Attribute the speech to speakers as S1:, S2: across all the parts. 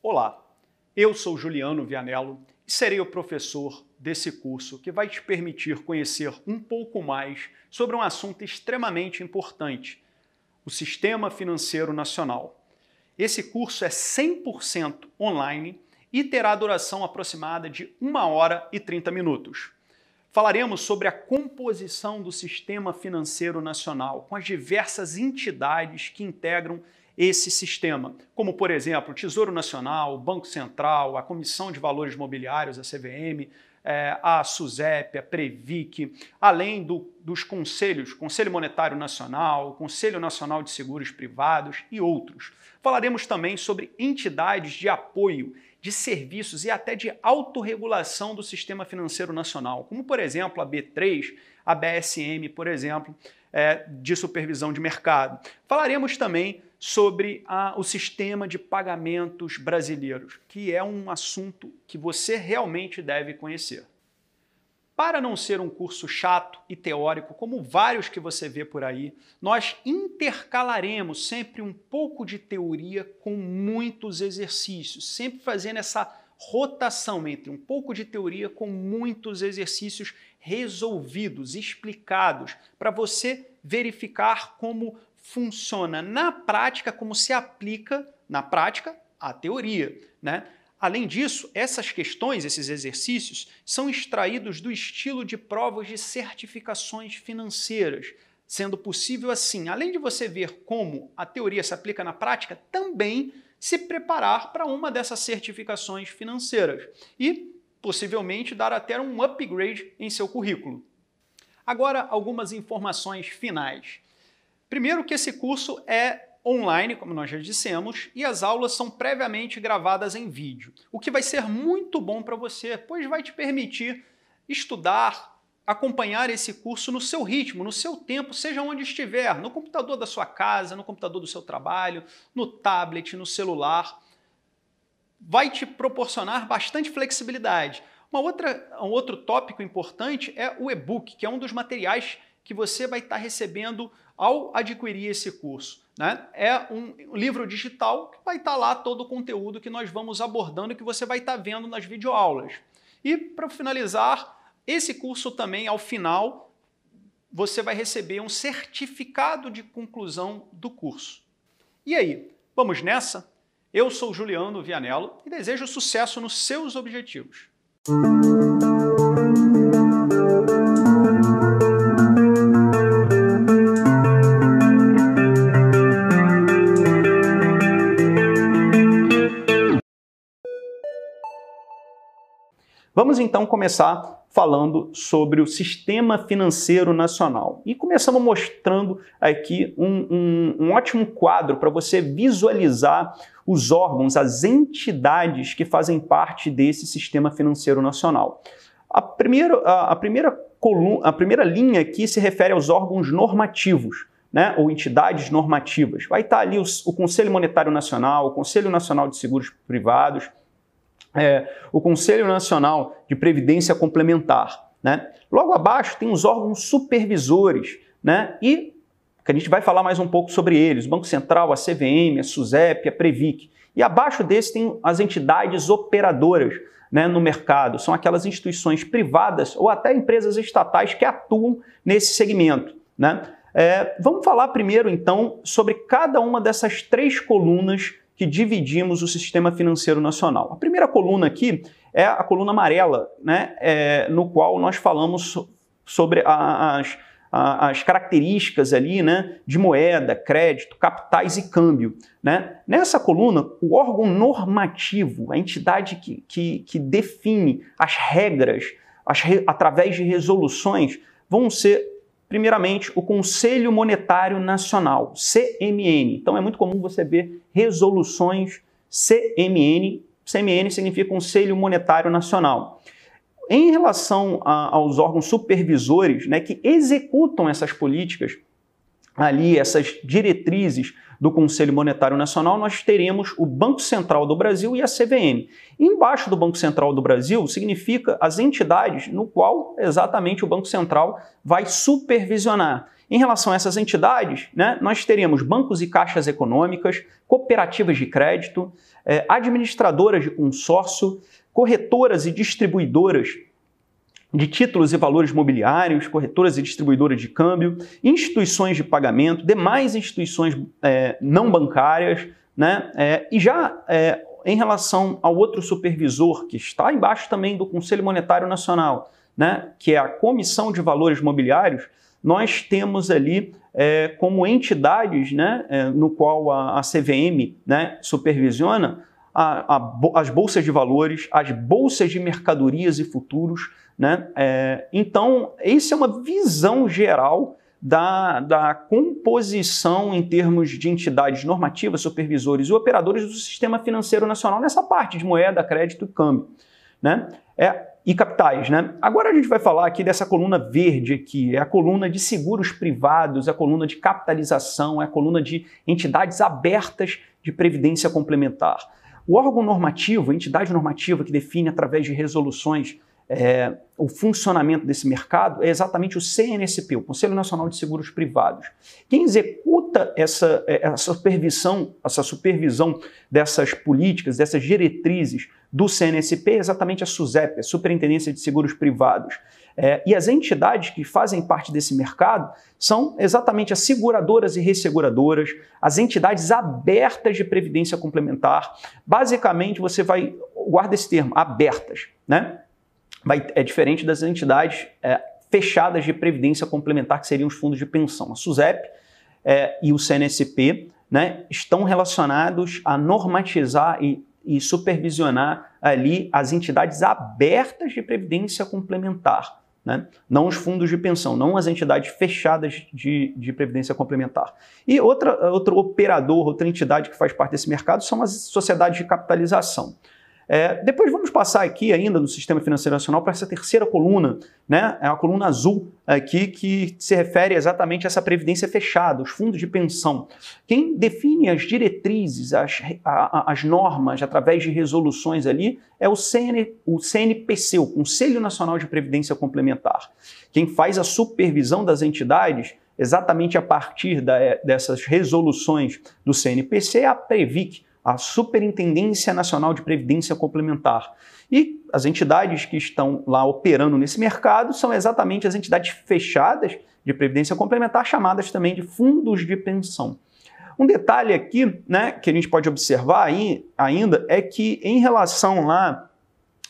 S1: Olá, eu sou Juliano Vianello e serei o professor desse curso que vai te permitir conhecer um pouco mais sobre um assunto extremamente importante, o Sistema Financeiro Nacional. Esse curso é 100% online e terá duração aproximada de 1 hora e 30 minutos. Falaremos sobre a composição do Sistema Financeiro Nacional, com as diversas entidades que integram esse sistema, como, por exemplo, o Tesouro Nacional, o Banco Central, a Comissão de Valores Mobiliários, a CVM, é, a SUSEP, a Previc, além do, dos conselhos, Conselho Monetário Nacional, Conselho Nacional de Seguros Privados e outros. Falaremos também sobre entidades de apoio de serviços e até de autorregulação do sistema financeiro nacional, como, por exemplo, a B3, a BSM, por exemplo, é, de supervisão de mercado. Falaremos também sobre a, o sistema de pagamentos brasileiros, que é um assunto que você realmente deve conhecer. Para não ser um curso chato e teórico, como vários que você vê por aí, nós intercalaremos sempre um pouco de teoria com muitos exercícios, sempre fazendo essa rotação entre um pouco de teoria com muitos exercícios resolvidos, explicados, para você verificar como funciona na prática, como se aplica na prática a teoria. Né? Além disso, essas questões, esses exercícios, são extraídos do estilo de provas de certificações financeiras, sendo possível assim, além de você ver como a teoria se aplica na prática, também se preparar para uma dessas certificações financeiras e possivelmente dar até um upgrade em seu currículo. Agora, algumas informações finais. Primeiro que esse curso é online, como nós já dissemos, e as aulas são previamente gravadas em vídeo, o que vai ser muito bom para você, pois vai te permitir estudar, acompanhar esse curso no seu ritmo, no seu tempo, seja onde estiver, no computador da sua casa, no computador do seu trabalho, no tablet, no celular. Vai te proporcionar bastante flexibilidade. Uma outra, um outro tópico importante é o e-book, que é um dos materiais que você vai estar recebendo ao adquirir esse curso. Né? É um livro digital que vai estar lá todo o conteúdo que nós vamos abordando e que você vai estar vendo nas videoaulas. E para finalizar, esse curso também, ao final, você vai receber um certificado de conclusão do curso. E aí, vamos nessa? Eu sou Juliano Vianello e desejo sucesso nos seus objetivos. Vamos então começar falando sobre o sistema financeiro nacional. E começamos mostrando aqui um, um, um ótimo quadro para você visualizar os órgãos, as entidades que fazem parte desse sistema financeiro nacional. A primeira, a, a primeira, coluna, a primeira linha aqui se refere aos órgãos normativos. Né, ou entidades normativas. Vai estar ali o, o Conselho Monetário Nacional, o Conselho Nacional de Seguros Privados, é, o Conselho Nacional de Previdência Complementar. Né? Logo abaixo tem os órgãos supervisores, né? e que a gente vai falar mais um pouco sobre eles, o Banco Central, a CVM, a SUSEP, a Previc. E abaixo desse tem as entidades operadoras né, no mercado, são aquelas instituições privadas ou até empresas estatais que atuam nesse segmento. Né? É, vamos falar primeiro, então, sobre cada uma dessas três colunas que dividimos o sistema financeiro nacional. A primeira coluna aqui é a coluna amarela, né, é, no qual nós falamos sobre as, as características ali, né, de moeda, crédito, capitais e câmbio. Né? Nessa coluna, o órgão normativo, a entidade que, que, que define as regras as, através de resoluções, vão ser Primeiramente, o Conselho Monetário Nacional, CMN. Então é muito comum você ver resoluções CMN. CMN significa Conselho Monetário Nacional. Em relação a, aos órgãos supervisores né, que executam essas políticas, ali, essas diretrizes do Conselho Monetário Nacional, nós teremos o Banco Central do Brasil e a CVM. embaixo do Banco Central do Brasil significa as entidades no qual exatamente o Banco Central vai supervisionar. Em relação a essas entidades, né, nós teríamos bancos e caixas econômicas, cooperativas de crédito, eh, administradoras de consórcio, corretoras e distribuidoras de títulos e valores mobiliários, corretoras e distribuidoras de câmbio, instituições de pagamento, demais instituições é, não bancárias, né? É, e já é, em relação ao outro supervisor, que está embaixo também do Conselho Monetário Nacional, né? que é a Comissão de Valores Mobiliários, nós temos ali é, como entidades né? É, no qual a, a CVM né? supervisiona a, a, as bolsas de valores, as bolsas de mercadorias e futuros, né? É, então, essa é uma visão geral da, da composição em termos de entidades normativas, supervisores e operadores do sistema financeiro nacional nessa parte de moeda, crédito e câmbio. Né? É, e capitais. Né? Agora a gente vai falar aqui dessa coluna verde aqui, é a coluna de seguros privados, é a coluna de capitalização, é a coluna de entidades abertas de previdência complementar. O órgão normativo, a entidade normativa que define através de resoluções é, o funcionamento desse mercado é exatamente o CNSP, o Conselho Nacional de Seguros Privados. Quem executa essa, é, essa supervisão, essa supervisão dessas políticas, dessas diretrizes do CNSP é exatamente a SUSEP, a Superintendência de Seguros Privados. É, e as entidades que fazem parte desse mercado são exatamente as seguradoras e resseguradoras, as entidades abertas de previdência complementar. Basicamente, você vai, guarda esse termo, abertas, né? Vai, é diferente das entidades é, fechadas de previdência complementar, que seriam os fundos de pensão. A SUSEP é, e o CNSP né, estão relacionados a normatizar e, e supervisionar ali as entidades abertas de previdência complementar. Né? Não os fundos de pensão, não as entidades fechadas de, de previdência complementar. E outra, outro operador, outra entidade que faz parte desse mercado são as sociedades de capitalização. É, depois vamos passar aqui ainda no Sistema Financeiro Nacional para essa terceira coluna, né? É a coluna azul aqui que se refere exatamente a essa previdência fechada, os fundos de pensão. Quem define as diretrizes, as, a, as normas através de resoluções ali é o, CN, o CNPC, o Conselho Nacional de Previdência Complementar. Quem faz a supervisão das entidades exatamente a partir da, dessas resoluções do CNPC é a Previc, a Superintendência Nacional de Previdência Complementar. E as entidades que estão lá operando nesse mercado são exatamente as entidades fechadas de previdência complementar, chamadas também de fundos de pensão. Um detalhe aqui, né, que a gente pode observar aí ainda é que em relação lá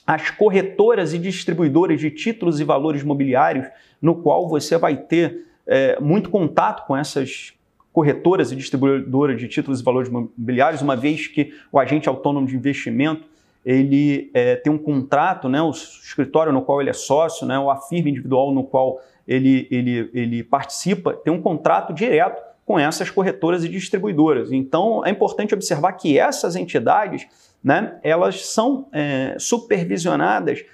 S1: às corretoras e distribuidoras de títulos e valores mobiliários, no qual você vai ter é, muito contato com essas corretoras e distribuidoras de títulos e valores imobiliários, uma vez que o agente autônomo de investimento ele é, tem um contrato, né, o escritório no qual ele é sócio, né, ou a firma individual no qual ele, ele, ele participa, tem um contrato direto com essas corretoras e distribuidoras. Então, é importante observar que essas entidades, né, elas são é, supervisionadas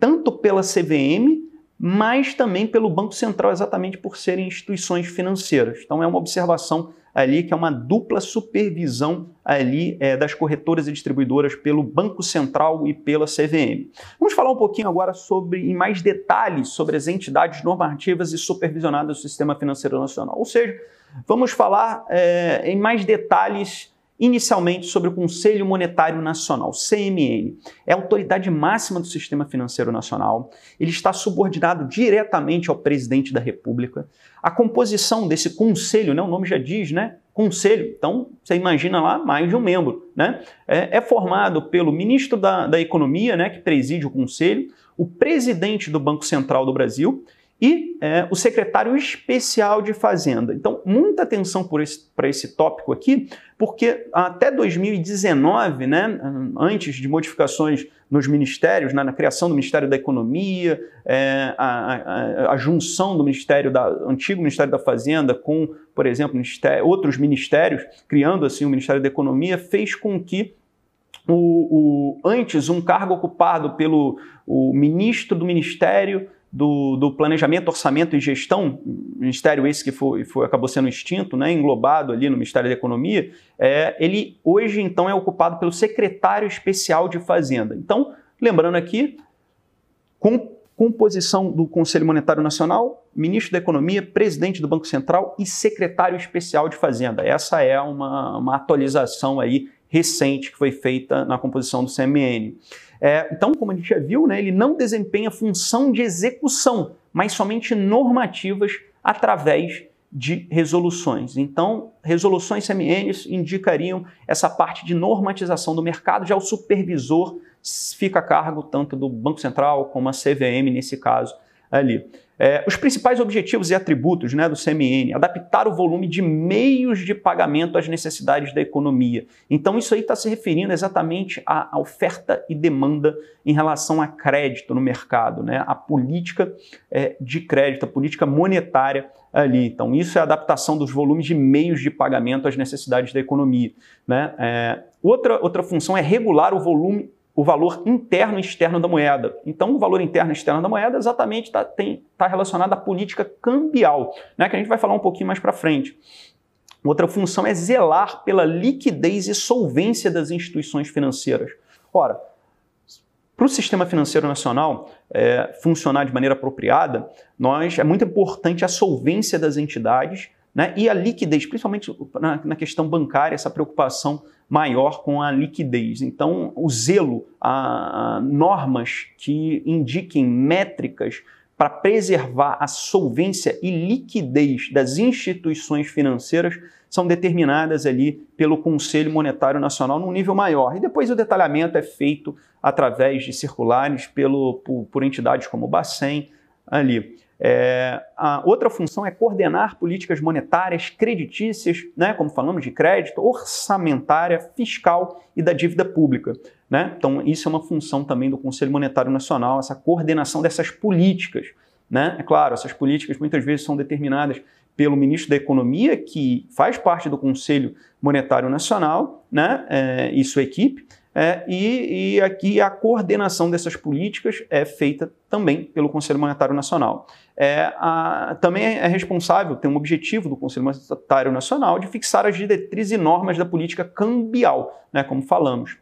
S1: tanto pela CVM mas também pelo Banco Central, exatamente por serem instituições financeiras. Então é uma observação ali que é uma dupla supervisão ali é, das corretoras e distribuidoras pelo Banco Central e pela CVM. Vamos falar um pouquinho agora sobre, em mais detalhes, sobre as entidades normativas e supervisionadas do Sistema Financeiro Nacional. Ou seja, vamos falar é, em mais detalhes inicialmente sobre o Conselho Monetário Nacional, CMN. É a autoridade máxima do sistema financeiro nacional. Ele está subordinado diretamente ao presidente da República. A composição desse conselho, né, o nome já diz, né? Conselho, então você imagina lá mais de um membro. Né? É, é formado pelo ministro da, da Economia, né, que preside o conselho, o presidente do Banco Central do Brasil e é, o secretário especial de Fazenda. Então, muita atenção para esse, tópico aqui, porque até 2019, né, antes de modificações nos ministérios, né, na criação do Ministério da Economia, é, a, a, a, junção do Ministério da antigo Ministério da Fazenda com, por exemplo, ministério, outros ministérios, criando assim o Ministério da Economia, fez com que o, o, antes um cargo ocupado pelo o ministro do Ministério do, do, Planejamento, Orçamento e Gestão, ministério esse que foi, foi, acabou sendo extinto, né, englobado ali no Ministério da Economia, é, ele hoje então é ocupado pelo secretário especial de Fazenda. Então, lembrando aqui, com Composição do Conselho Monetário Nacional, ministro da Economia, presidente do Banco Central e secretário especial de Fazenda. Essa é uma, uma atualização aí recente que foi feita na composição do CMN. É, então, como a gente já viu, né, ele não desempenha função de execução, mas somente normativas através de resoluções. Então, resoluções CMNs indicariam essa parte de normatização do mercado, já o supervisor fica a cargo tanto do Banco Central como a CVM, nesse caso ali. É, os principais objetivos e atributos né, do CMN, adaptar o volume de meios de pagamento às necessidades da economia. Então, isso aí está se referindo exatamente à, oferta e demanda em relação a crédito no mercado, né, a política é, de crédito, a política monetária ali. Então, isso é adaptação dos volumes de meios de pagamento às necessidades da economia. Né? É, outra, outra função é regular o volume o valor interno e externo da moeda. Então, o valor interno e externo da moeda exatamente está tá relacionado à política cambial, né, que a gente vai falar um pouquinho mais para frente. Outra função é zelar pela liquidez e solvência das instituições financeiras. Ora, para o sistema financeiro nacional é, funcionar de maneira apropriada, nós, é muito importante a solvência das entidades né, e a liquidez, principalmente na, na questão bancária, essa preocupação maior com a liquidez. Então, o zelo a, normas que indiquem métricas para preservar a solvência e liquidez das instituições financeiras são determinadas ali pelo Conselho Monetário Nacional num nível maior. E depois o detalhamento é feito através de circulares pelo, por, por entidades como o Bacen ali. É, a outra função é coordenar políticas monetárias, creditícias, né, como falamos de crédito, orçamentária, fiscal e da dívida pública. Né? Então, isso é uma função também do Conselho Monetário Nacional, essa coordenação dessas políticas. Né? É claro, essas políticas muitas vezes são determinadas pelo ministro da Economia, que faz parte do Conselho Monetário Nacional, né, é, e sua equipe, é, e, e, aqui a coordenação dessas políticas é feita também pelo Conselho Monetário Nacional. É, a, também é responsável, tem um objetivo do Conselho Monetário Nacional de fixar as diretrizes e normas da política cambial, né, como falamos.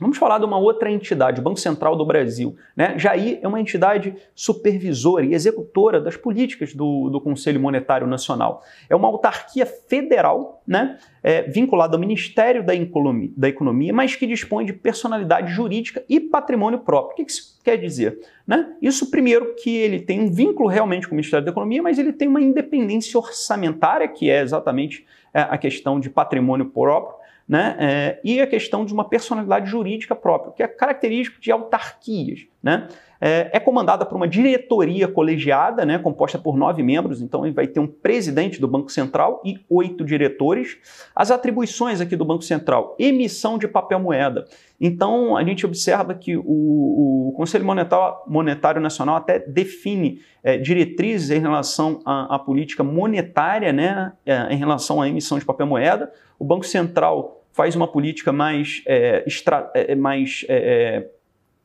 S1: Vamos falar de uma outra entidade, o Banco Central do Brasil. Né? Jair é uma entidade supervisora e executora das políticas do, do Conselho Monetário Nacional. É uma autarquia federal né? É, vinculada ao Ministério da Economia, da Economia, mas que dispõe de personalidade jurídica e patrimônio próprio. O que isso quer dizer? Né? Isso, primeiro, que ele tem um vínculo realmente com o Ministério da Economia, mas ele tem uma independência orçamentária, que é exatamente é, a questão de patrimônio próprio né? É, e a questão de uma personalidade jurídica própria, que é característico de autarquias. Né? É, é, comandada por uma diretoria colegiada, né, composta por nove membros, então ele vai ter um presidente do Banco Central e oito diretores. As atribuições aqui do Banco Central, emissão de papel moeda. Então a gente observa que o, o Conselho Monetário, Monetário, Nacional até define é, diretrizes em relação à, à política monetária, né, é, em relação à emissão de papel moeda. O Banco Central faz uma política mais, é, extra, é, é, mais é,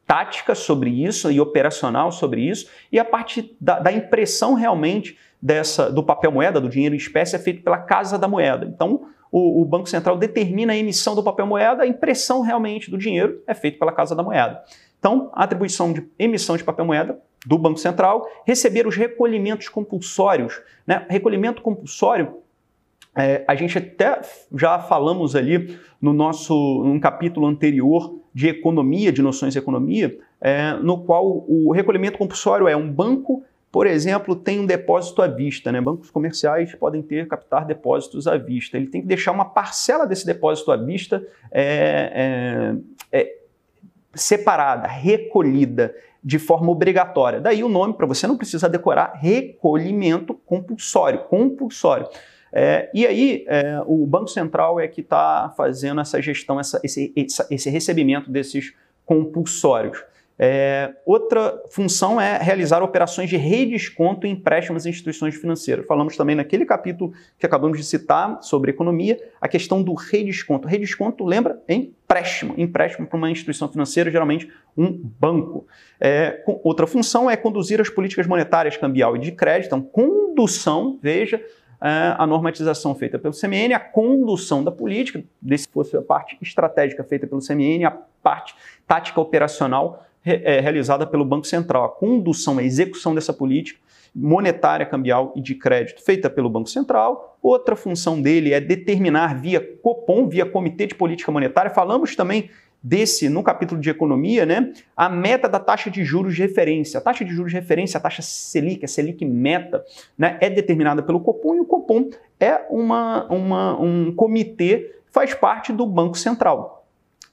S1: tática sobre isso e operacional sobre isso, e a parte da, da impressão realmente dessa do papel moeda, do dinheiro em espécie, é feito pela Casa da Moeda. Então, o, o, Banco Central determina a emissão do papel moeda, a impressão realmente do dinheiro é feita pela Casa da Moeda. Então, a atribuição de emissão de papel moeda do Banco Central, receber os recolhimentos compulsórios. Né? Recolhimento compulsório é, a gente até já falamos ali no nosso num capítulo anterior de economia, de noções de economia, é, no qual o recolhimento compulsório é um banco, por exemplo, tem um depósito à vista. Né? Bancos comerciais podem ter, captar depósitos à vista. Ele tem que deixar uma parcela desse depósito à vista é, é, é separada, recolhida de forma obrigatória. Daí o nome, para você não precisar decorar, recolhimento compulsório. Compulsório. É, e aí, é, o Banco Central é que está fazendo essa gestão, essa, esse, esse, recebimento desses compulsórios. É, outra função é realizar operações de redesconto em empréstimos em instituições financeiras. Falamos também naquele capítulo que acabamos de citar sobre economia, a questão do redesconto. Redesconto, lembra? Empréstimo. Empréstimo para uma instituição financeira, geralmente um banco. É, outra função é conduzir as políticas monetárias, cambial e de crédito. Então, condução, veja, a normatização feita pelo CMN, a condução da política, se fosse a parte estratégica feita pelo CMN, a parte tática operacional é, realizada pelo Banco Central. A condução, a execução dessa política monetária, cambial e de crédito feita pelo Banco Central. Outra função dele é determinar via Copom, via Comitê de Política Monetária. Falamos também desse no capítulo de economia, né? A meta da taxa de juros de referência. A taxa de juros de referência, a taxa Selic, a Selic meta, né, é determinada pelo Copom e o Copom é uma, uma, um comitê faz parte do Banco Central.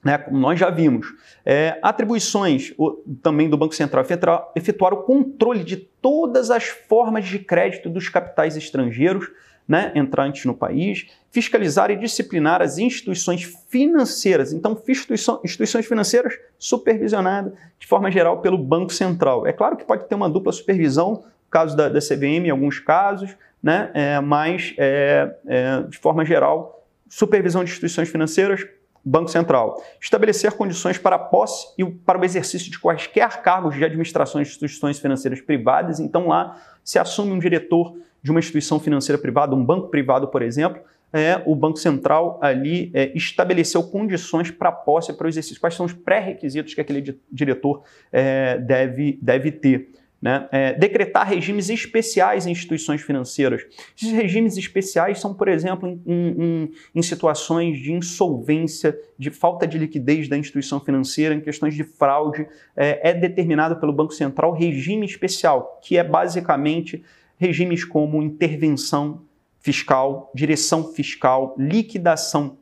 S1: Né, como nós já vimos. É, atribuições o, também do Banco Central efetuar, efetuar o controle de todas as formas de crédito dos capitais estrangeiros né, entrantes no país, fiscalizar e disciplinar as instituições financeiras. Então, instituições financeiras supervisionadas de forma geral pelo Banco Central. É claro que pode ter uma dupla supervisão, no caso da, da CVM, em alguns casos, né, é, mas é, é, de forma geral, supervisão de instituições financeiras, Banco Central. Estabelecer condições para a posse e para o exercício de quaisquer cargos de administração de instituições financeiras privadas. Então, lá se assume um diretor de uma instituição financeira privada, um banco privado, por exemplo, é, o Banco Central ali é, estabeleceu condições para posse, para o exercício. Quais são os pré-requisitos que aquele diretor é, deve, deve ter? Né? É, decretar regimes especiais em instituições financeiras. Esses regimes especiais são, por exemplo, em, em, em, situações de insolvência, de falta de liquidez da instituição financeira, em questões de fraude, é, é determinado pelo Banco Central regime especial, que é basicamente regimes como intervenção fiscal, direção fiscal, liquidação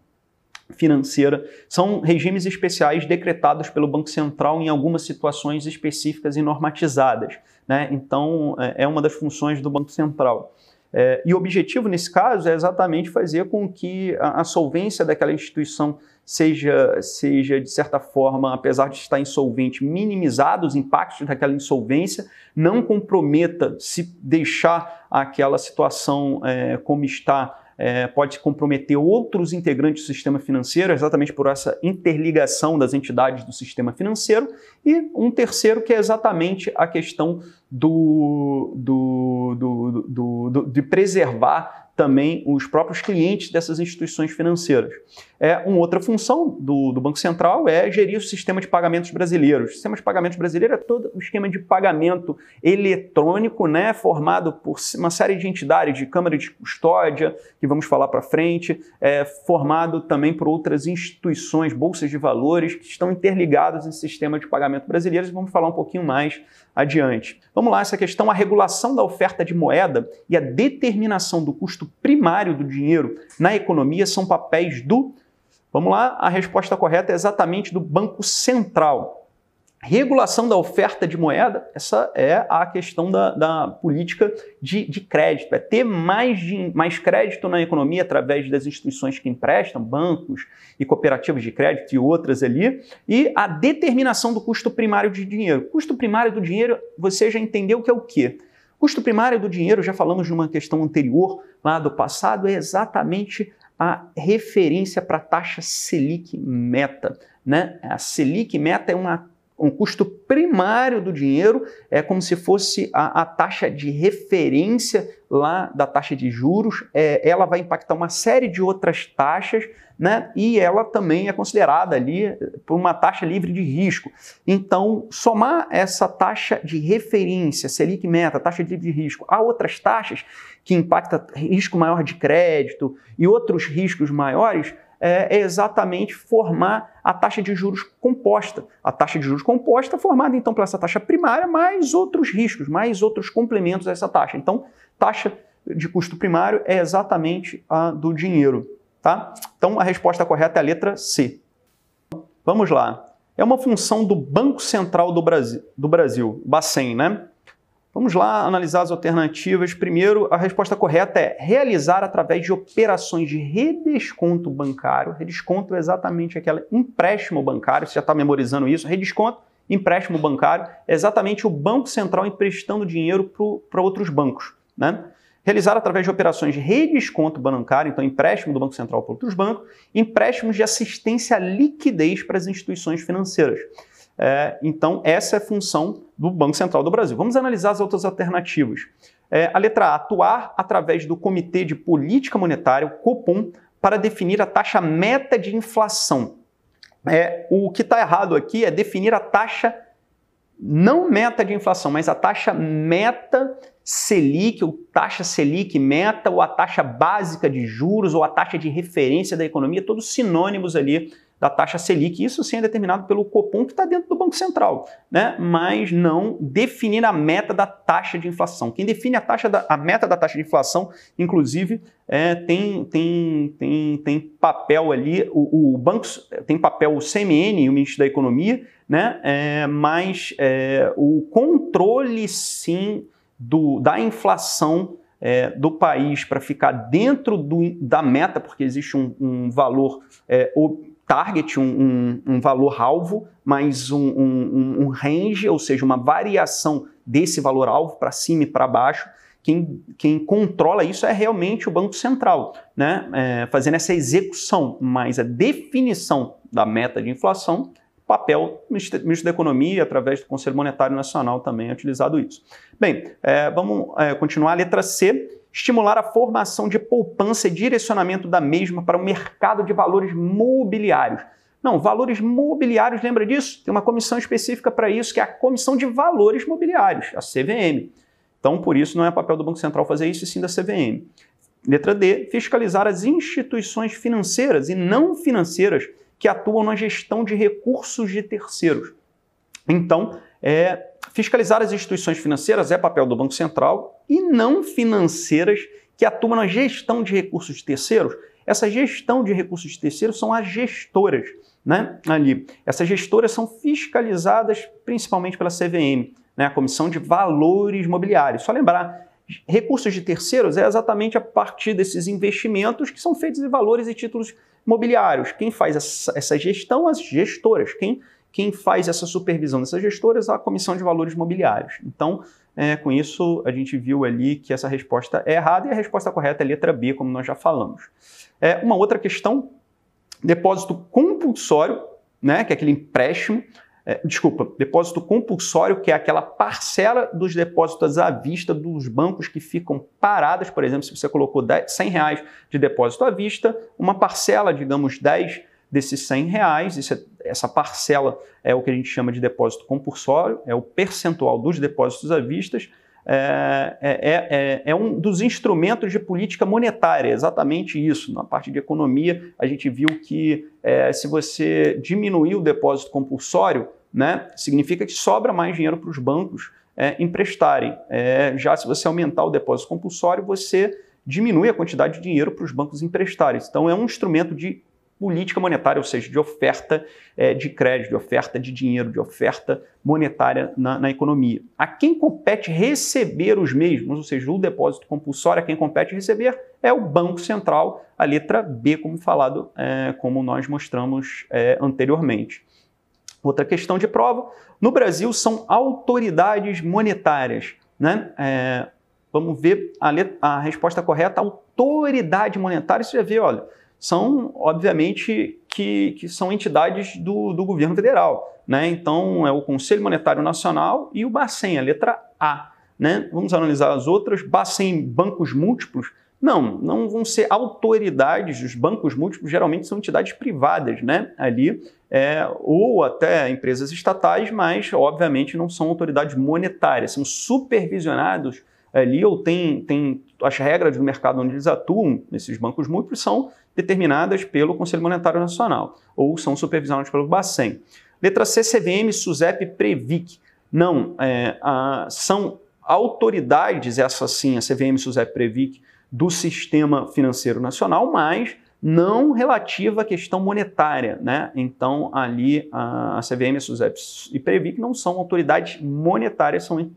S1: financeira, são regimes especiais decretados pelo Banco Central em algumas situações específicas e normatizadas. Né? Então, é, é uma das funções do Banco Central. É, e o objetivo, nesse caso, é exatamente fazer com que a, a solvência daquela instituição seja, seja, de certa forma, apesar de estar insolvente, minimizado os impactos daquela insolvência, não comprometa se deixar aquela situação é, como está é, pode comprometer outros integrantes do sistema financeiro, exatamente por essa interligação das entidades do sistema financeiro, e um terceiro que é exatamente a questão do, do, do, do de preservar também os próprios clientes dessas instituições financeiras. É, uma outra função do, do, Banco Central é gerir o sistema de pagamentos brasileiros. O sistema de pagamentos brasileiro é todo o esquema de pagamento eletrônico, né, formado por uma série de entidades, de câmara de custódia, que vamos falar para frente, é, formado também por outras instituições, bolsas de valores, que estão interligadas nesse sistema de pagamento brasileiro, e vamos falar um pouquinho mais adiante. Vamos lá, essa questão, a regulação da oferta de moeda e a determinação do custo primário do dinheiro na economia são papéis do. Vamos lá, a resposta correta é exatamente do Banco Central. Regulação da oferta de moeda, essa é a questão da, da política de, de, crédito. É ter mais, de, mais crédito na economia através das instituições que emprestam, bancos e cooperativas de crédito e outras ali, e a determinação do custo primário de dinheiro. Custo primário do dinheiro, você já entendeu que é o quê? Custo primário do dinheiro, já falamos de uma questão anterior lá do passado, é exatamente a referência para a taxa Selic meta. Né? A Selic meta é uma um custo primário do dinheiro, é como se fosse a, a taxa de referência lá da taxa de juros. É, ela vai impactar uma série de outras taxas, né? E ela também é considerada ali por uma taxa livre de risco. Então, somar essa taxa de referência, Selic meta, taxa de livre de risco, a outras taxas que impactam risco maior de crédito e outros riscos maiores, é, é exatamente formar a taxa de juros composta. A taxa de juros composta formada então por essa taxa primária mais outros riscos, mais outros complementos a essa taxa. Então, taxa de custo primário é exatamente a do dinheiro. Tá? Então, a resposta correta é a letra C. Vamos lá. É uma função do Banco Central do Brasil, do Brasil Bacen, né? Vamos lá analisar as alternativas. Primeiro, a resposta correta é realizar através de operações de redesconto bancário. Redesconto é exatamente aquele empréstimo bancário, você já está memorizando isso. Redesconto, empréstimo bancário, é exatamente o Banco Central emprestando dinheiro para outros bancos. Né? Realizar através de operações de redesconto bancário, então empréstimo do Banco Central para outros bancos, empréstimos de assistência à liquidez para as instituições financeiras. É, então, essa é a função do Banco Central do Brasil. Vamos analisar as outras alternativas. É, a letra A, atuar através do Comitê de Política Monetária, o COPOM, para definir a taxa meta de inflação. É, o que está errado aqui é definir a taxa não meta de inflação, mas a taxa meta Selic, ou taxa Selic meta, ou a taxa básica de juros, ou a taxa de referência da economia, todos sinônimos ali da taxa Selic. Isso sim é determinado pelo Copom, que está dentro do Banco Central, né? mas não definir a meta da taxa de inflação. Quem define a, taxa da, a meta da taxa de inflação, inclusive, é, tem, tem, tem, tem papel ali, o, o banco tem papel o CMN, o Ministro da Economia, né? É, mas é, o controle sim do, da inflação é, do país para ficar dentro do, da meta, porque existe um, um valor é, target, um, um, um valor-alvo, mas um, um, range, ou seja, uma variação desse valor-alvo para cima e para baixo. Quem, quem, controla isso é realmente o Banco Central, né? É, fazendo essa execução, mas a definição da meta de inflação, papel Ministro da Economia, através do Conselho Monetário Nacional também é utilizado isso. Bem, é, vamos é, continuar. Letra C estimular a formação de poupança e direcionamento da mesma para o mercado de valores mobiliários. Não, valores mobiliários, lembra disso? Tem uma comissão específica para isso, que é a Comissão de Valores Mobiliários, a CVM. Então, por isso, não é papel do Banco Central fazer isso, e sim da CVM. Letra D, fiscalizar as instituições financeiras e não financeiras que atuam na gestão de recursos de terceiros. Então, é, fiscalizar as instituições financeiras é papel do Banco Central e não financeiras que atuam na gestão de recursos de terceiros. Essa gestão de recursos de terceiros são as gestoras, né? Ali. Essas gestoras são fiscalizadas principalmente pela CVM, né? a Comissão de Valores Mobiliários. Só lembrar, recursos de terceiros é exatamente a partir desses investimentos que são feitos em valores e títulos mobiliários. Quem faz essa gestão? As gestoras. Quem quem faz essa supervisão dessas gestoras é a Comissão de Valores Mobiliários. Então, é, com isso, a gente viu ali que essa resposta é errada e a resposta correta é letra B, como nós já falamos. É, uma outra questão, depósito compulsório, né, que é aquele empréstimo, é, desculpa, depósito compulsório, que é aquela parcela dos depósitos à vista dos bancos que ficam paradas, por exemplo, se você colocou 10, 100 reais de depósito à vista, uma parcela, digamos, 10 desses 100 reais, isso é essa parcela é o que a gente chama de depósito compulsório, é o percentual dos depósitos à vista, é, é, é, é, um dos instrumentos de política monetária, exatamente isso. Na parte de economia, a gente viu que é, se você diminuir o depósito compulsório, né, significa que sobra mais dinheiro para os bancos é, emprestarem. É, já se você aumentar o depósito compulsório, você diminui a quantidade de dinheiro para os bancos emprestarem. Então, é um instrumento de política monetária, ou seja, de oferta é, de crédito, de oferta de dinheiro, de oferta monetária na, na, economia. A quem compete receber os mesmos, ou seja, o depósito compulsório, a quem compete receber é o Banco Central, a letra B, como falado, é, como nós mostramos é, anteriormente. Outra questão de prova: no Brasil são autoridades monetárias. Né? Vamos ver a, letra, a resposta correta: autoridade monetária. Você já vê, olha são, obviamente, que, que são entidades do, do governo federal. Né? Então, é o Conselho Monetário Nacional e o Bacen, a letra A. Né? Vamos analisar as outras. Bacen, bancos múltiplos. Não, não vão ser autoridades. Os bancos múltiplos geralmente são entidades privadas, né? Ali, é, ou até empresas estatais, mas obviamente não são autoridades monetárias, são supervisionados ali ou tem, tem as regras do mercado onde eles atuam, esses bancos múltiplos, são determinadas pelo Conselho Monetário Nacional ou são supervisionadas pelo Bacen. Letra C, CVM, SUSEP, Previc. Não, é, a, são autoridades, essa sim, a CVM, SUSEP, Previc, do sistema financeiro nacional, mas não relativa à questão monetária. Né? Então, ali, a, CVM, SUSEP e Previc não são autoridades monetárias, são,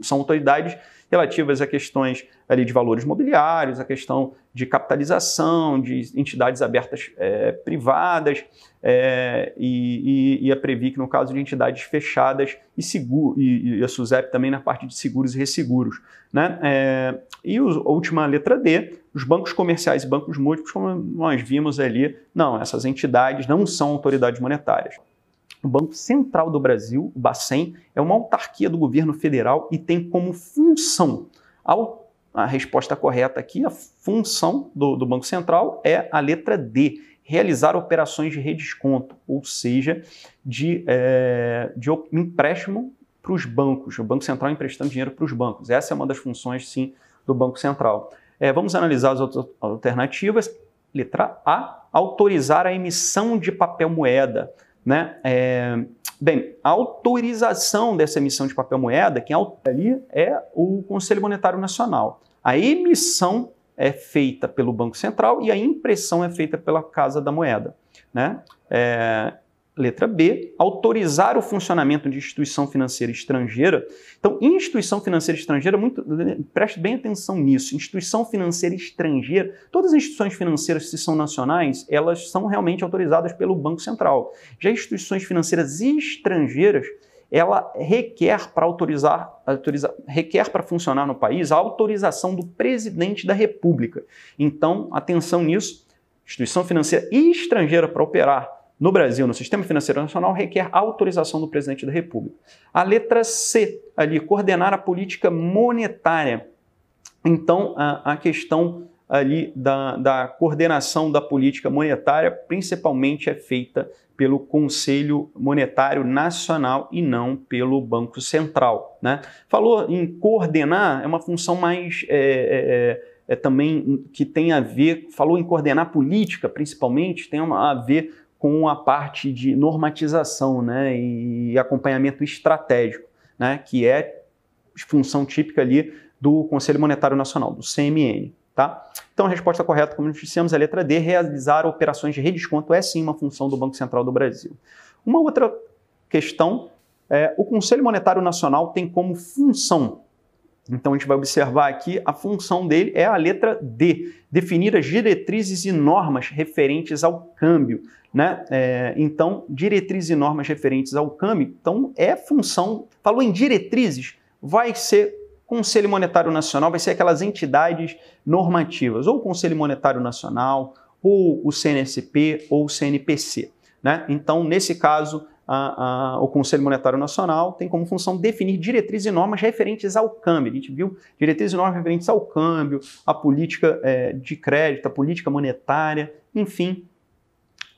S1: são autoridades relativas a questões ali de valores mobiliários, a questão de capitalização, de entidades abertas é, privadas é, e, e, e, a Previc no caso de entidades fechadas e, seguro, e, e, a SUSEP também na parte de seguros e resseguros. Né? É, e o, a última letra D, os bancos comerciais e bancos múltiplos, como nós vimos ali, não, essas entidades não são autoridades monetárias. O Banco Central do Brasil, o Bacen, é uma autarquia do governo federal e tem como função, a resposta correta aqui, a função do, do Banco Central é a letra D, realizar operações de redesconto, ou seja, de, é, de empréstimo para os bancos, o Banco Central emprestando dinheiro para os bancos. Essa é uma das funções, sim, do Banco Central. É, vamos analisar as outras alternativas. Letra A, autorizar a emissão de papel moeda. Né? É, bem, a autorização dessa emissão de papel moeda, quem ali é o Conselho Monetário Nacional. A emissão é feita pelo Banco Central e a impressão é feita pela Casa da Moeda. Né? É, Letra B, autorizar o funcionamento de instituição financeira estrangeira. Então, instituição financeira estrangeira, muito, preste bem atenção nisso. Instituição financeira estrangeira, todas as instituições financeiras que são nacionais, elas são realmente autorizadas pelo Banco Central. Já instituições financeiras estrangeiras, ela requer para autorizar, autorizar requer para funcionar no país a autorização do presidente da República. Então, atenção nisso. Instituição financeira estrangeira para operar no Brasil, no sistema financeiro nacional, requer autorização do presidente da República. A letra C, ali, coordenar a política monetária. Então, a, a questão ali da, da, coordenação da política monetária, principalmente é feita pelo Conselho Monetário Nacional e não pelo Banco Central. Né? Falou em coordenar, é uma função mais é, é, é, também que tem a ver, falou em coordenar política, principalmente, tem a ver com a parte de normatização né, e acompanhamento estratégico, né, que é função típica ali do Conselho Monetário Nacional, do CMN. Tá? Então, a resposta correta, como dissemos, é a letra D, realizar operações de redesconto é sim uma função do Banco Central do Brasil. Uma outra questão é o Conselho Monetário Nacional tem como função então a gente vai observar aqui a função dele é a letra D, definir as diretrizes e normas referentes ao câmbio. Né? É, então, diretrizes e normas referentes ao câmbio, então é função. Falou em diretrizes, vai ser Conselho Monetário Nacional, vai ser aquelas entidades normativas, ou o Conselho Monetário Nacional, ou o CNSP, ou o CNPC. Né? Então, nesse caso, a, a, o Conselho Monetário Nacional tem como função definir diretrizes e normas referentes ao câmbio. A gente viu diretrizes e normas referentes ao câmbio, a política é, de crédito, a política monetária, enfim,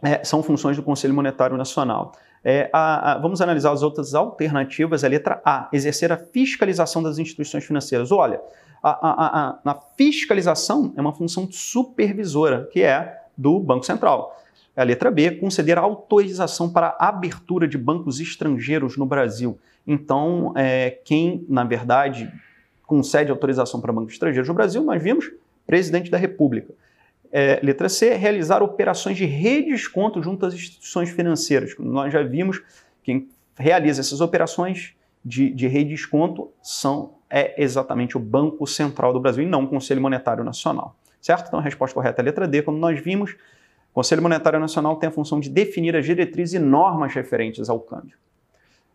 S1: é, são funções do Conselho Monetário Nacional. É, a, vamos analisar as outras alternativas. A letra A, exercer a fiscalização das instituições financeiras. Olha, a, a fiscalização é uma função supervisora, que é do Banco Central. A letra B, conceder autorização para a abertura de bancos estrangeiros no Brasil. Então, é, quem, na verdade, concede autorização para bancos estrangeiros no Brasil, nós vimos presidente da República. É, letra C, realizar operações de redesconto junto às instituições financeiras. Nós já vimos quem realiza essas operações de, de redesconto são, é exatamente o Banco Central do Brasil e não o Conselho Monetário Nacional. Certo? Então a resposta correta é a letra D, como nós vimos, o Conselho Monetário Nacional tem a função de definir as diretrizes e normas referentes ao câmbio.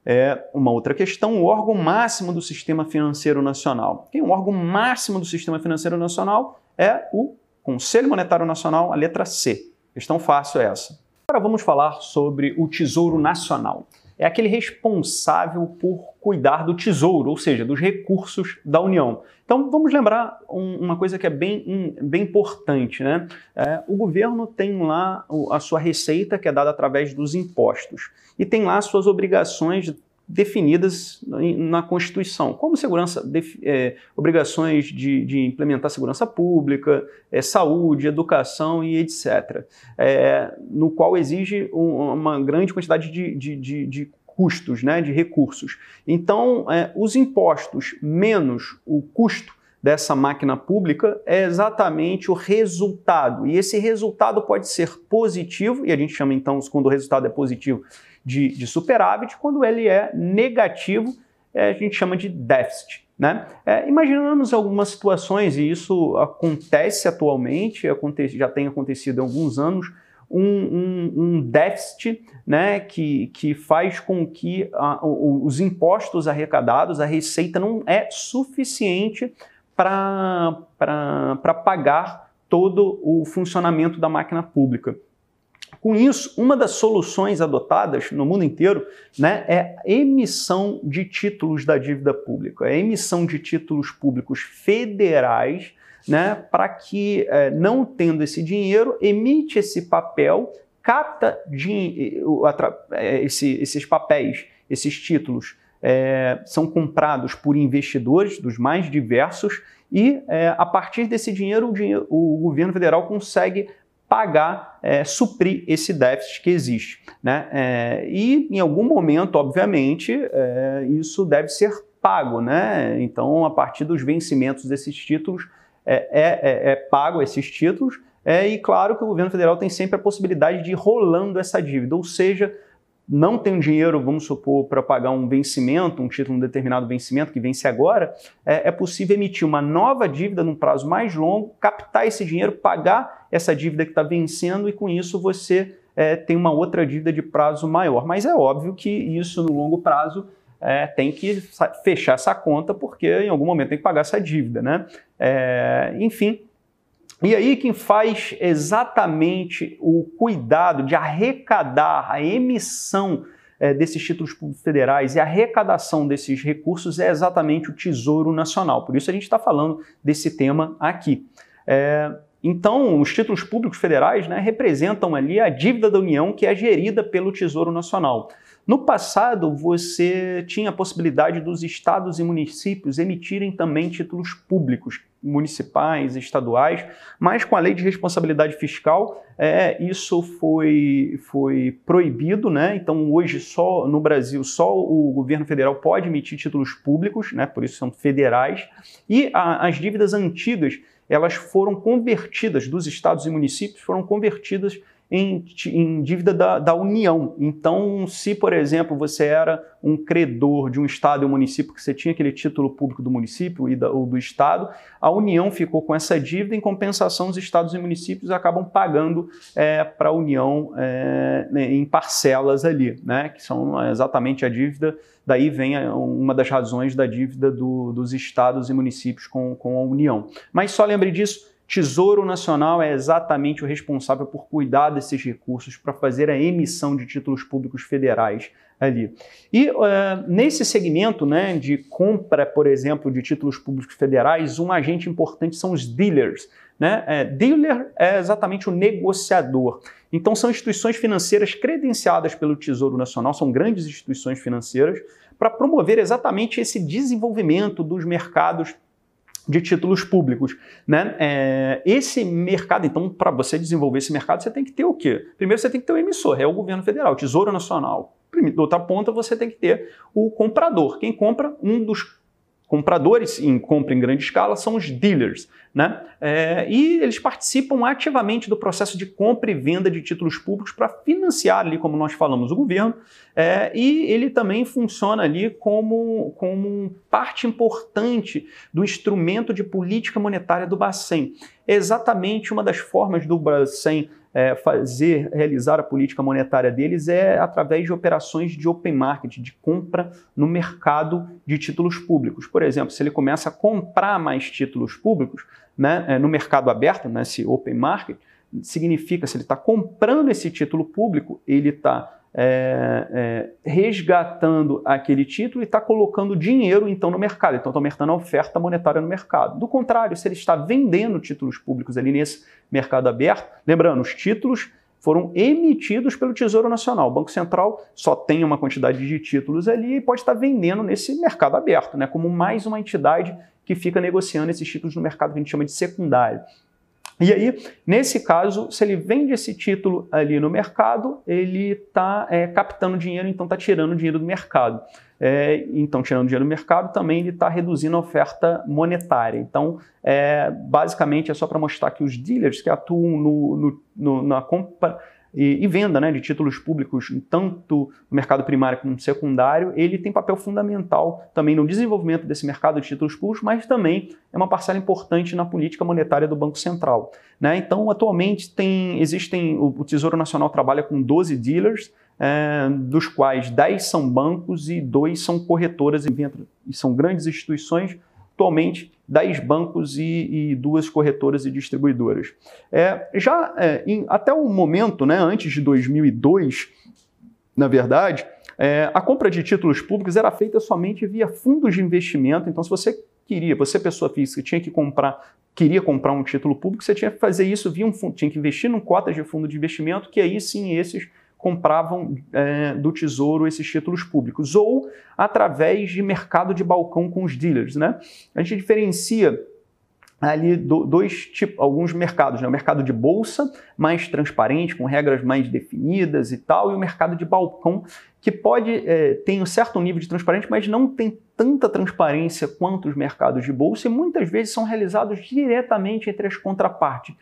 S1: É uma outra questão, o órgão máximo do Sistema Financeiro Nacional. Quem é o órgão máximo do Sistema Financeiro Nacional é o Conselho Monetário Nacional, a letra C. Questão fácil é essa. Agora vamos falar sobre o Tesouro Nacional é aquele responsável por cuidar do tesouro, ou seja, dos recursos da União. Então vamos lembrar um, uma coisa que é bem, bem importante, né? É, o governo tem lá a sua receita que é dada através dos impostos e tem lá suas obrigações definidas na Constituição, como segurança, é, obrigações de, de, implementar segurança pública, é, saúde, educação e etc., é, no qual exige um, uma grande quantidade de, de, de, custos, né, de recursos. Então, é, os impostos menos o custo dessa máquina pública é exatamente o resultado. E esse resultado pode ser positivo, e a gente chama então, quando o resultado é positivo, de, de superávit, quando ele é negativo, é, a gente chama de déficit. Né? É, imaginamos algumas situações, e isso acontece atualmente, acontece, já tem acontecido há alguns anos, um, um, um déficit né, que, que faz com que a, os impostos arrecadados, a receita não é suficiente para pagar todo o funcionamento da máquina pública. Com isso, uma das soluções adotadas no mundo inteiro né, é a emissão de títulos da dívida pública, a emissão de títulos públicos federais, né, para que, é, não tendo esse dinheiro, emite esse papel, capta é, esse, esses papéis, esses títulos é, são comprados por investidores dos mais diversos e é, a partir desse dinheiro o, dinheiro, o governo federal consegue pagar, é, suprir esse déficit que existe. Né? É, e em algum momento, obviamente, é, isso deve ser pago. Né? Então, a partir dos vencimentos desses títulos, é, é, é, é pago esses títulos. e claro que o governo federal tem sempre a possibilidade de ir rolando essa dívida, ou seja, não tem dinheiro, vamos supor, para pagar um vencimento, um título, um determinado vencimento que vence agora, é, é, possível emitir uma nova dívida num prazo mais longo, captar esse dinheiro, pagar essa dívida que está vencendo e com isso você é, tem uma outra dívida de prazo maior. Mas é óbvio que isso no longo prazo é, tem que fechar essa conta porque em algum momento tem que pagar essa dívida, né? É, enfim, e aí, quem faz exatamente o cuidado de arrecadar a emissão é, desses títulos públicos federais e a arrecadação desses recursos é exatamente o Tesouro Nacional. Por isso a gente está falando desse tema aqui. É, então, os títulos públicos federais né, representam ali a dívida da União que é gerida pelo Tesouro Nacional. No passado, você tinha a possibilidade dos estados e municípios emitirem também títulos públicos, municipais, estaduais, mas com a lei de responsabilidade fiscal, é, isso foi, foi proibido, né? Então, hoje, só no Brasil, só o governo federal pode emitir títulos públicos, né? por isso são federais, e a, as dívidas antigas elas foram convertidas, dos estados e municípios, foram convertidas em, em dívida da, da, União. Então, se, por exemplo, você era um credor de um estado e um município, que você tinha aquele título público do município e da, ou do estado, a União ficou com essa dívida, em compensação, os estados e municípios acabam pagando é, para a União é, né, em parcelas ali, né, que são exatamente a dívida. Daí vem uma das razões da dívida do, dos estados e municípios com, com a União. Mas só lembre disso, Tesouro Nacional é exatamente o responsável por cuidar desses recursos para fazer a emissão de títulos públicos federais ali. E uh, nesse segmento né, de compra, por exemplo, de títulos públicos federais, um agente importante são os dealers. Né? É, dealer é exatamente o negociador. Então, são instituições financeiras credenciadas pelo Tesouro Nacional, são grandes instituições financeiras, para promover exatamente esse desenvolvimento dos mercados de títulos públicos. Né? É, esse mercado, então, para você desenvolver esse mercado, você tem que ter o quê? Primeiro você tem que ter o emissor, é o governo federal, o Tesouro Nacional. Da outra ponta, você tem que ter o comprador. Quem compra, um dos compradores em compra em grande escala são os dealers. Né? É, e eles participam ativamente do processo de compra e venda de títulos públicos para financiar ali, como nós falamos, o governo. É, e ele também funciona ali como, como parte importante do instrumento de política monetária do Bacen. É exatamente uma das formas do Bacen é, fazer, realizar a política monetária deles é através de operações de open market, de compra no mercado de títulos públicos. Por exemplo, se ele começa a comprar mais títulos públicos né, é, no mercado aberto, nesse open market, significa se ele está comprando esse título público, ele está é, é, resgatando aquele título e está colocando dinheiro então no mercado. Então está aumentando a oferta monetária no mercado. Do contrário, se ele está vendendo títulos públicos ali nesse mercado aberto, lembrando, os títulos foram emitidos pelo Tesouro Nacional. O Banco Central só tem uma quantidade de títulos ali e pode estar vendendo nesse mercado aberto, né, como mais uma entidade que fica negociando esses títulos no mercado que a gente chama de secundário. E aí, nesse caso, se ele vende esse título ali no mercado, ele está é, captando dinheiro, então está tirando dinheiro do mercado. É, então, tirando dinheiro do mercado, também ele está reduzindo a oferta monetária. Então, é, basicamente, é só para mostrar que os dealers que atuam no, no, no, na compra e, e, venda né, de títulos públicos, tanto no mercado primário como no secundário, ele tem papel fundamental também no desenvolvimento desse mercado de títulos públicos, mas também é uma parcela importante na política monetária do Banco Central. Né? Então, atualmente, tem, existem, o, o Tesouro Nacional trabalha com 12 dealers, é, dos quais 10 são bancos e 2 são corretoras e são grandes instituições atualmente 10 bancos e, e duas corretoras e distribuidoras. É, já é, em, até o momento, né, antes de 2002, na verdade, é, a compra de títulos públicos era feita somente via fundos de investimento. Então, se você queria, você pessoa física, tinha que comprar, queria comprar um título público, você tinha que fazer isso via um fundo, tinha que investir num cotas de fundo de investimento, que aí sim esses compravam é, do Tesouro esses títulos públicos, ou através de mercado de balcão com os dealers. Né? A gente diferencia ali dois tipos, alguns mercados, né? o mercado de bolsa, mais transparente, com regras mais definidas e tal, e o mercado de balcão, que pode é, ter um certo nível de transparência, mas não tem tanta transparência quanto os mercados de bolsa, e muitas vezes são realizados diretamente entre as contrapartes,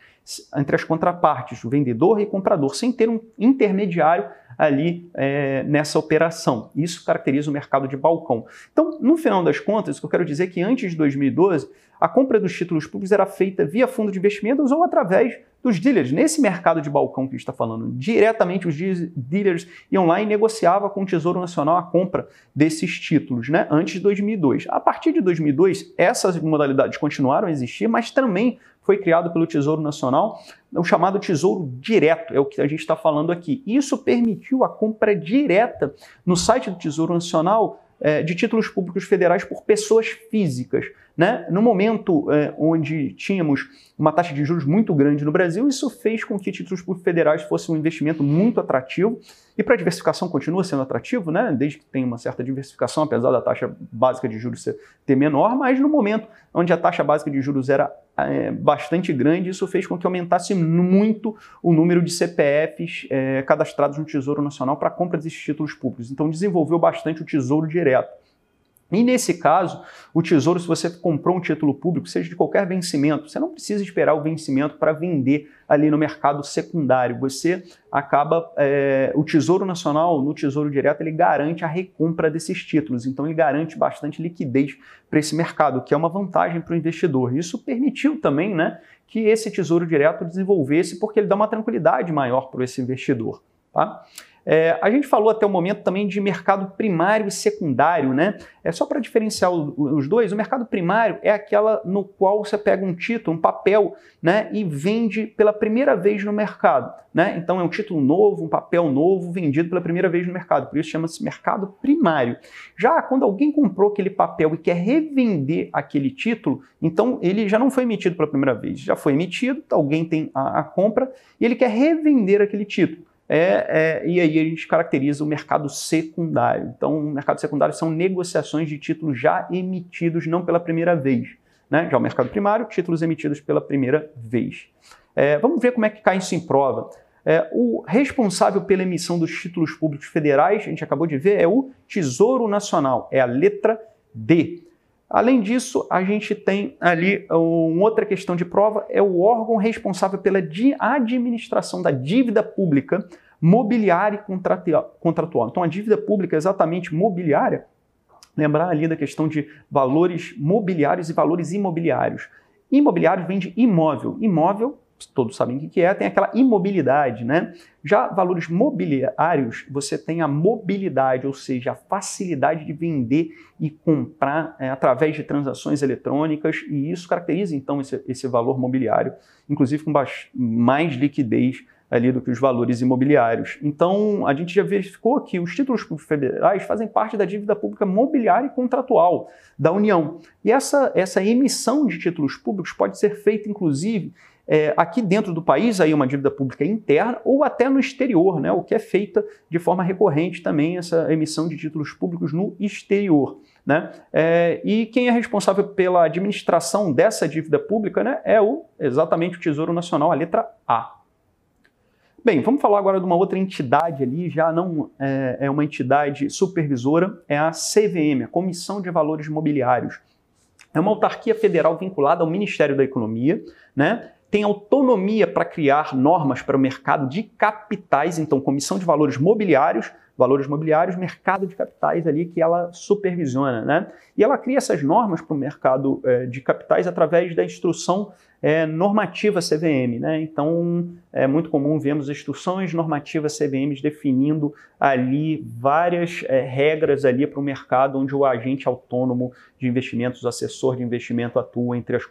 S1: entre as contrapartes, o vendedor e o comprador, sem ter um intermediário ali é, nessa operação. Isso caracteriza o mercado de balcão. Então, no final das contas, o que eu quero dizer é que antes de 2012, a compra dos títulos públicos era feita via fundo de investimentos ou através dos dealers. Nesse mercado de balcão que a gente está falando, diretamente os dealers iam lá e negociavam com o Tesouro Nacional a compra desses títulos, né? antes de 2002. A partir de 2002, essas modalidades continuaram a existir, mas também foi criado pelo Tesouro Nacional o chamado Tesouro Direto, é o que a gente está falando aqui. Isso permitiu a compra direta no site do Tesouro Nacional é, de títulos públicos federais por pessoas físicas. Né? No momento é, onde tínhamos uma taxa de juros muito grande no Brasil, isso fez com que títulos públicos federais fossem um investimento muito atrativo e para a diversificação continua sendo atrativo, né? desde que tem uma certa diversificação, apesar da taxa básica de juros ser, ter menor, mas no momento onde a taxa básica de juros era é, bastante grande, isso fez com que aumentasse muito o número de CPFs é, cadastrados no Tesouro Nacional para compra desses títulos públicos. Então desenvolveu bastante o Tesouro Direto. E nesse caso, o Tesouro, se você comprou um título público, seja de qualquer vencimento, você não precisa esperar o vencimento para vender ali no mercado secundário. Você acaba, é, o Tesouro Nacional, no Tesouro Direto, ele garante a recompra desses títulos. Então, ele garante bastante liquidez para esse mercado, que é uma vantagem para o investidor. Isso permitiu também né, que esse Tesouro Direto desenvolvesse, porque ele dá uma tranquilidade maior para esse investidor. Tá? É, a gente falou até o momento também de mercado primário e secundário, né? É só para diferenciar os dois, o mercado primário é aquela no qual você pega um título, um papel, né, e vende pela primeira vez no mercado, né? Então é um título novo, um papel novo vendido pela primeira vez no mercado, por isso chama-se mercado primário. Já quando alguém comprou aquele papel e quer revender aquele título, então ele já não foi emitido pela primeira vez, já foi emitido, alguém tem a, a compra e ele quer revender aquele título. É, é, e aí a gente caracteriza o mercado secundário. Então, o mercado secundário são negociações de títulos já emitidos não pela primeira vez. Né? Já o mercado primário, títulos emitidos pela primeira vez. É, vamos ver como é que cai isso em prova. É, o responsável pela emissão dos títulos públicos federais, a gente acabou de ver, é o Tesouro Nacional, é a letra D. Além disso, a gente tem ali uma outra questão de prova, é o órgão responsável pela administração da dívida pública mobiliária e contratual. Então, a dívida pública é exatamente mobiliária, lembrar ali da questão de valores mobiliários e valores imobiliários. Imobiliário vem de imóvel. Imóvel todos sabem o que é, tem aquela imobilidade, né? Já valores mobiliários, você tem a mobilidade, ou seja, a facilidade de vender e comprar é, através de transações eletrônicas, e isso caracteriza então esse, esse valor mobiliário, inclusive com mais liquidez ali do que os valores imobiliários. Então, a gente já verificou que os títulos federais fazem parte da dívida pública mobiliária e contratual da União. E essa, essa emissão de títulos públicos pode ser feita, inclusive, é, aqui dentro do país, aí uma dívida pública interna, ou até no exterior, né, o que é feita de forma recorrente também essa emissão de títulos públicos no exterior. Né? É, e quem é responsável pela administração dessa dívida pública né, é o, exatamente o Tesouro Nacional, a letra A. Bem, vamos falar agora de uma outra entidade ali, já não é, é uma entidade supervisora, é a CVM, a Comissão de Valores Mobiliários. É uma autarquia federal vinculada ao Ministério da Economia, né? Tem autonomia para criar normas para o mercado de capitais, então comissão de valores mobiliários, valores mobiliários, mercado de capitais ali que ela supervisiona, né? E ela cria essas normas para o mercado é, de capitais através da instrução é, normativa CVM. Né? Então, é muito comum vermos instruções normativas CVMs definindo ali várias é, regras ali para o mercado onde o agente autônomo de investimentos, o assessor de investimento atua, entre as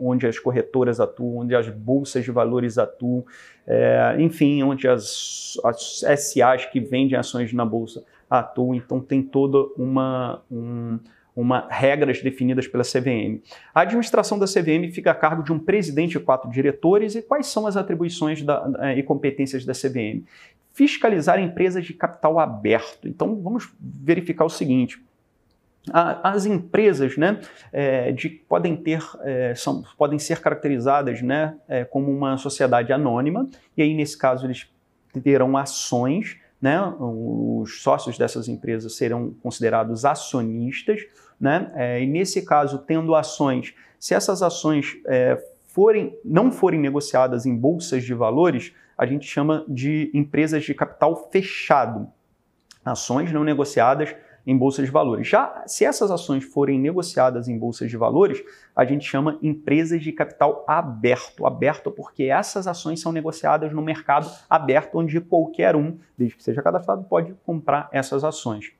S1: onde as corretoras atuam, onde as bolsas de valores atuam, é, enfim, onde as, as SAs que vendem ações na bolsa atuam. Então, tem toda uma... Um, uma regras definidas pela CVM. A administração da CVM fica a cargo de um presidente e quatro diretores. E quais são as atribuições da, e competências da CVM? fiscalizar empresas de capital aberto. Então vamos verificar o seguinte. As empresas né, é, de, podem, ter, é, são, podem ser caracterizadas né, é, como uma sociedade anônima, e aí, nesse caso, eles terão ações, né, os sócios dessas empresas serão considerados acionistas, né, é, e nesse caso, tendo ações, se essas ações é, forem, não forem negociadas em bolsas de valores, a gente chama de empresas de capital fechado. Ações não negociadas em bolsas de valores. Já se essas ações forem negociadas em bolsas de valores, a gente chama empresas de capital aberto. Aberto porque essas ações são negociadas no mercado aberto, onde qualquer um, desde que seja cadastrado, pode comprar essas ações.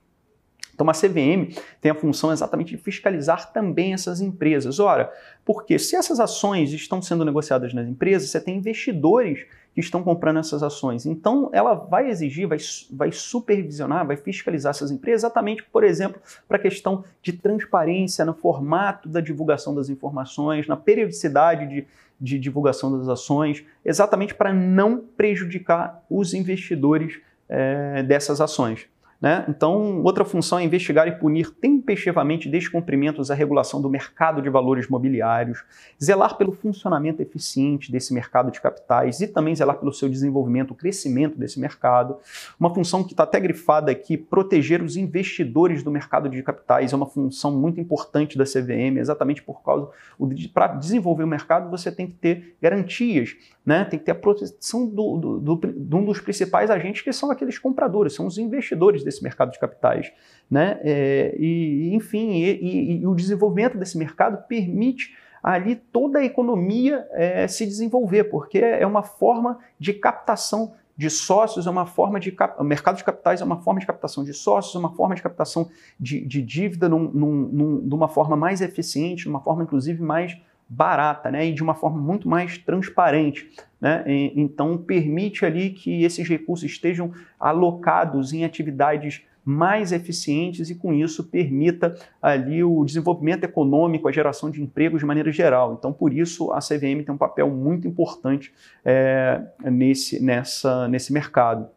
S1: Então, a CVM tem a função exatamente de fiscalizar também essas empresas. Ora, porque se essas ações estão sendo negociadas nas empresas, você tem investidores que estão comprando essas ações. Então, ela vai exigir, vai, vai supervisionar, vai fiscalizar essas empresas, exatamente, por exemplo, para a questão de transparência no formato da divulgação das informações, na periodicidade de, de divulgação das ações, exatamente para não prejudicar os investidores é, dessas ações. Né? Então, outra função é investigar e punir tempestivamente descumprimentos à regulação do mercado de valores mobiliários, zelar pelo funcionamento eficiente desse mercado de capitais e também zelar pelo seu desenvolvimento, o crescimento desse mercado. Uma função que está até grifada aqui, proteger os investidores do mercado de capitais, é uma função muito importante da CVM, exatamente por causa, para desenvolver o mercado você tem que ter garantias, né? tem que ter a proteção do, do, do, de um dos principais agentes que são aqueles compradores, são os investidores desse desse mercado de capitais. Né? É, e, enfim, e, e, e, o desenvolvimento desse mercado permite ali toda a economia é, se desenvolver, porque é uma forma de captação de sócios, é uma forma de cap... o mercado de capitais é uma forma de captação de sócios, é uma forma de captação de, de dívida num, num, num, de uma forma mais eficiente, de uma forma inclusive mais barata, né, e de uma forma muito mais transparente. Né? Então, permite ali que esses recursos estejam alocados em atividades mais eficientes e, com isso, permita ali o desenvolvimento econômico, a geração de empregos de maneira geral. Então, por isso, a CVM tem um papel muito importante é, nesse, nessa, nesse mercado.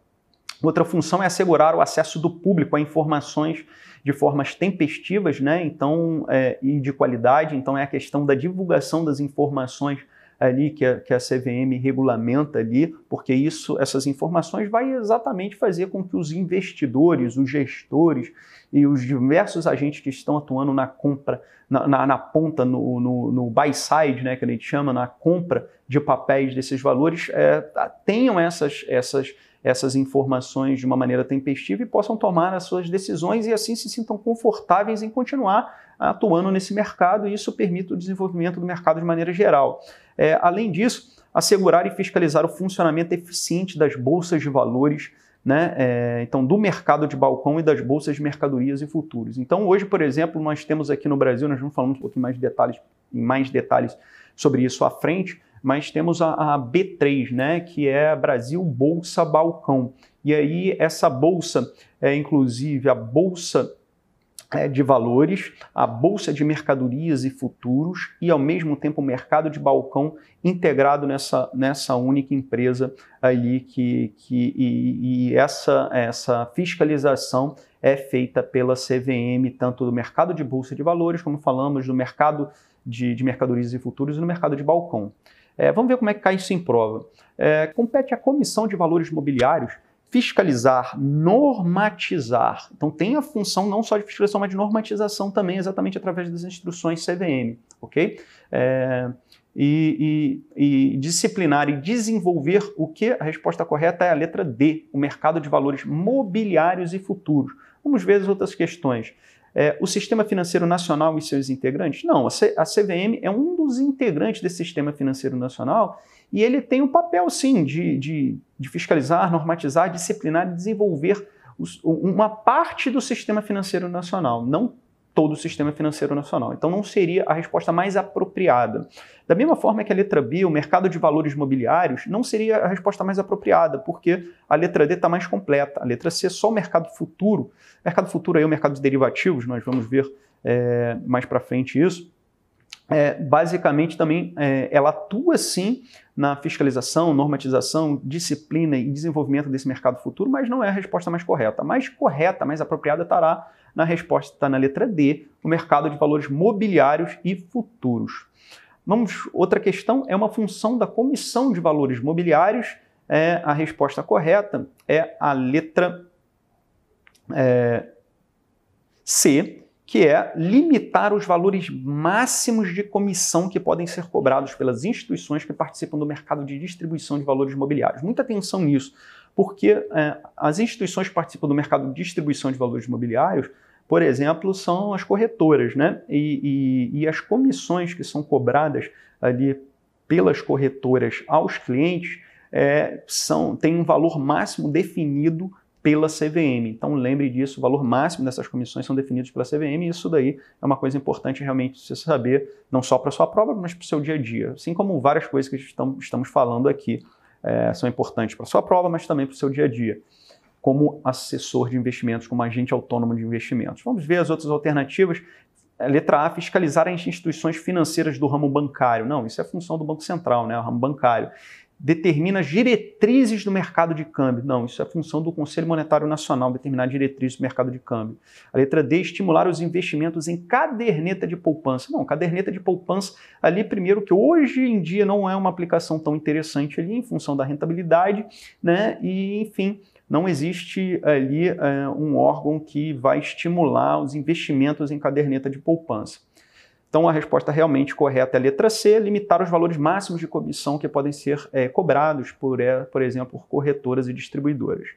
S1: Outra função é assegurar o acesso do público a informações de formas tempestivas né? então, é, e de qualidade. Então, é a questão da divulgação das informações ali que a, que a CVM regulamenta ali, porque isso, essas informações vai exatamente fazer com que os investidores, os gestores e os diversos agentes que estão atuando na compra, na, na, na ponta, no, no, no, buy side, né, que a gente chama, na compra de papéis desses valores, é, tenham essas, essas essas informações de uma maneira tempestiva e possam tomar as suas decisões e assim se sintam confortáveis em continuar atuando nesse mercado e isso permite o desenvolvimento do mercado de maneira geral. É, além disso, assegurar e fiscalizar o funcionamento eficiente das bolsas de valores, né? É, então, do mercado de balcão e das bolsas de mercadorias e futuros. Então, hoje, por exemplo, nós temos aqui no Brasil, nós vamos falar um pouquinho mais de detalhes, em mais detalhes sobre isso à frente, mas temos a, a B3, né, que é Brasil Bolsa Balcão. E aí essa bolsa é inclusive a bolsa é, de valores, a bolsa de mercadorias e futuros e ao mesmo tempo o mercado de balcão integrado nessa, nessa única empresa ali que, que e, e essa, essa fiscalização é feita pela CVM, tanto do mercado de bolsa de valores, como falamos, do mercado de, de mercadorias e futuros e no mercado de balcão. É, vamos ver como é que cai isso em prova. É, compete à Comissão de Valores Imobiliários fiscalizar, normatizar. Então tem a função não só de fiscalização, mas de normatização também, exatamente através das instruções CVM, ok? É, e, e, e, disciplinar e desenvolver o que a resposta correta é a letra D, o mercado de valores mobiliários e futuros. Vamos ver as outras questões é, o sistema financeiro nacional e seus integrantes? Não, a, C, a CVM é um dos integrantes desse sistema financeiro nacional e ele tem o papel, sim, de, de, de fiscalizar, normatizar, disciplinar e desenvolver os, uma parte do sistema financeiro nacional, não todo o sistema financeiro nacional. Então não seria a resposta mais apropriada. Da mesma forma que a letra B, o mercado de valores mobiliários, não seria a resposta mais apropriada, porque a letra D está mais completa. A letra C, só o mercado futuro. Mercado futuro aí é o mercado de derivativos, nós vamos ver é, mais para frente isso. é, basicamente também é, ela atua sim na fiscalização, normatização, disciplina e desenvolvimento desse mercado futuro, mas não é a resposta mais correta. A mais correta, mais apropriada estará na resposta, está na letra D, o mercado de valores mobiliários e futuros. Vamos, outra questão é uma função da Comissão de Valores Mobiliários. É, a resposta correta é a letra é, C, que é limitar os valores máximos de comissão que podem ser cobrados pelas instituições que participam do mercado de distribuição de valores imobiliários. Muita atenção nisso, porque é, as instituições que participam do mercado de distribuição de valores imobiliários, por exemplo, são as corretoras, né? E, e, e as comissões que são cobradas ali pelas corretoras aos clientes é, são, têm um valor máximo definido pela CVM. Então lembre disso, o valor máximo dessas comissões são definidos pela CVM e isso daí é uma coisa importante realmente você saber, não só para sua prova, mas para o seu dia a dia. Assim como várias coisas que estamos falando aqui é, são importantes para sua prova, mas também para o seu dia a dia. Como assessor de investimentos, como agente autônomo de investimentos. Vamos ver as outras alternativas. Letra A, fiscalizar as instituições financeiras do ramo bancário. Não, isso é função do Banco Central, né? o ramo bancário determina diretrizes do mercado de câmbio. Não, isso é função do Conselho Monetário Nacional, determinar diretrizes do mercado de câmbio. A letra D, estimular os investimentos em caderneta de poupança. Não, caderneta de poupança ali, primeiro, que hoje em dia não é uma aplicação tão interessante ali, em função da rentabilidade, né? E, enfim, não existe ali é, um órgão que vai estimular os investimentos em caderneta de poupança. Então, a resposta realmente correta é a letra C, limitar os valores máximos de comissão que podem ser é, cobrados, por, é, por exemplo, por corretoras e distribuidoras.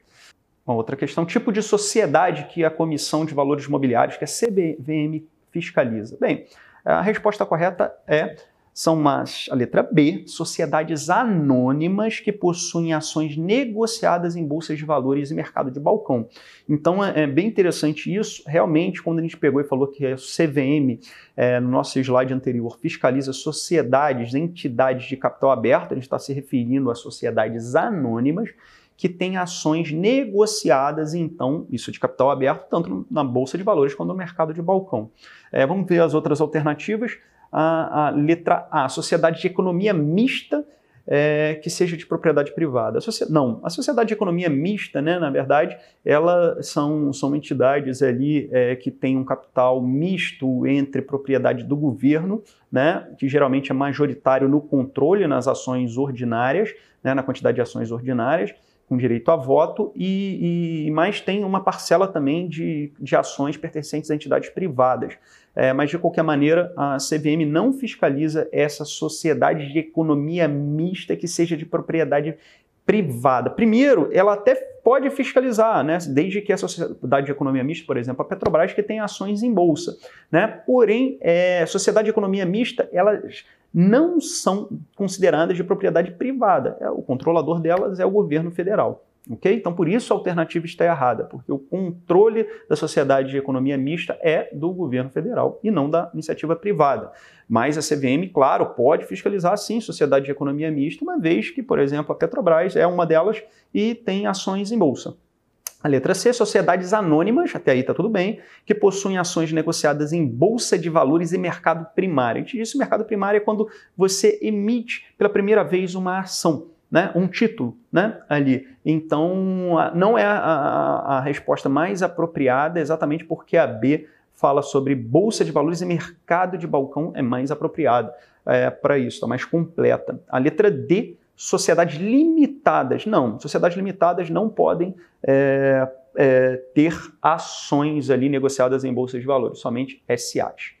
S1: Uma outra questão, tipo de sociedade que a Comissão de Valores Imobiliários, que a CVM, fiscaliza. Bem, a resposta correta é são mais a letra B, sociedades anônimas que possuem ações negociadas em bolsas de valores e mercado de balcão. Então é, é bem interessante isso. Realmente, quando a gente pegou e falou que a CVM, é, no nosso slide anterior, fiscaliza sociedades, entidades de capital aberto, a gente está se referindo a sociedades anônimas que têm ações negociadas, então, isso de capital aberto, tanto na bolsa de valores quanto no mercado de balcão. É, vamos ver as outras alternativas a, a letra A, sociedade de economia mista é, que seja de propriedade privada. A não, a sociedade de economia mista, né, na verdade, elas são, são entidades ali é, que têm um capital misto entre propriedade do governo, né, que geralmente é majoritário no controle nas ações ordinárias, né, na quantidade de ações ordinárias, com direito a voto, e, e mais tem uma parcela também de, de ações pertencentes a entidades privadas. É, mas, de qualquer maneira, a CVM não fiscaliza essa sociedade de economia mista que seja de propriedade privada. Primeiro, ela até pode fiscalizar, né? desde que a sociedade de economia mista, por exemplo, a Petrobras, que tem ações em bolsa. Né? Porém, é, sociedade de economia mista, elas não são consideradas de propriedade privada. É, o controlador delas é o governo federal. Okay? Então, por isso a alternativa está errada, porque o controle da sociedade de economia mista é do governo federal e não da iniciativa privada. Mas a CVM, claro, pode fiscalizar sim sociedade de economia mista, uma vez que, por exemplo, a Petrobras é uma delas e tem ações em bolsa. A letra C, sociedades anônimas, até aí está tudo bem, que possuem ações negociadas em bolsa de valores e mercado primário. A gente diz mercado primário é quando você emite pela primeira vez uma ação né, um título né, ali. Então, não é a, a, a resposta mais apropriada, exatamente porque a B fala sobre bolsa de valores e mercado de balcão é mais apropriada é, para isso, está mais completa. A letra D, sociedades limitadas. Não, sociedades limitadas não podem é, é, ter ações ali negociadas em bolsa de valores, somente SAs.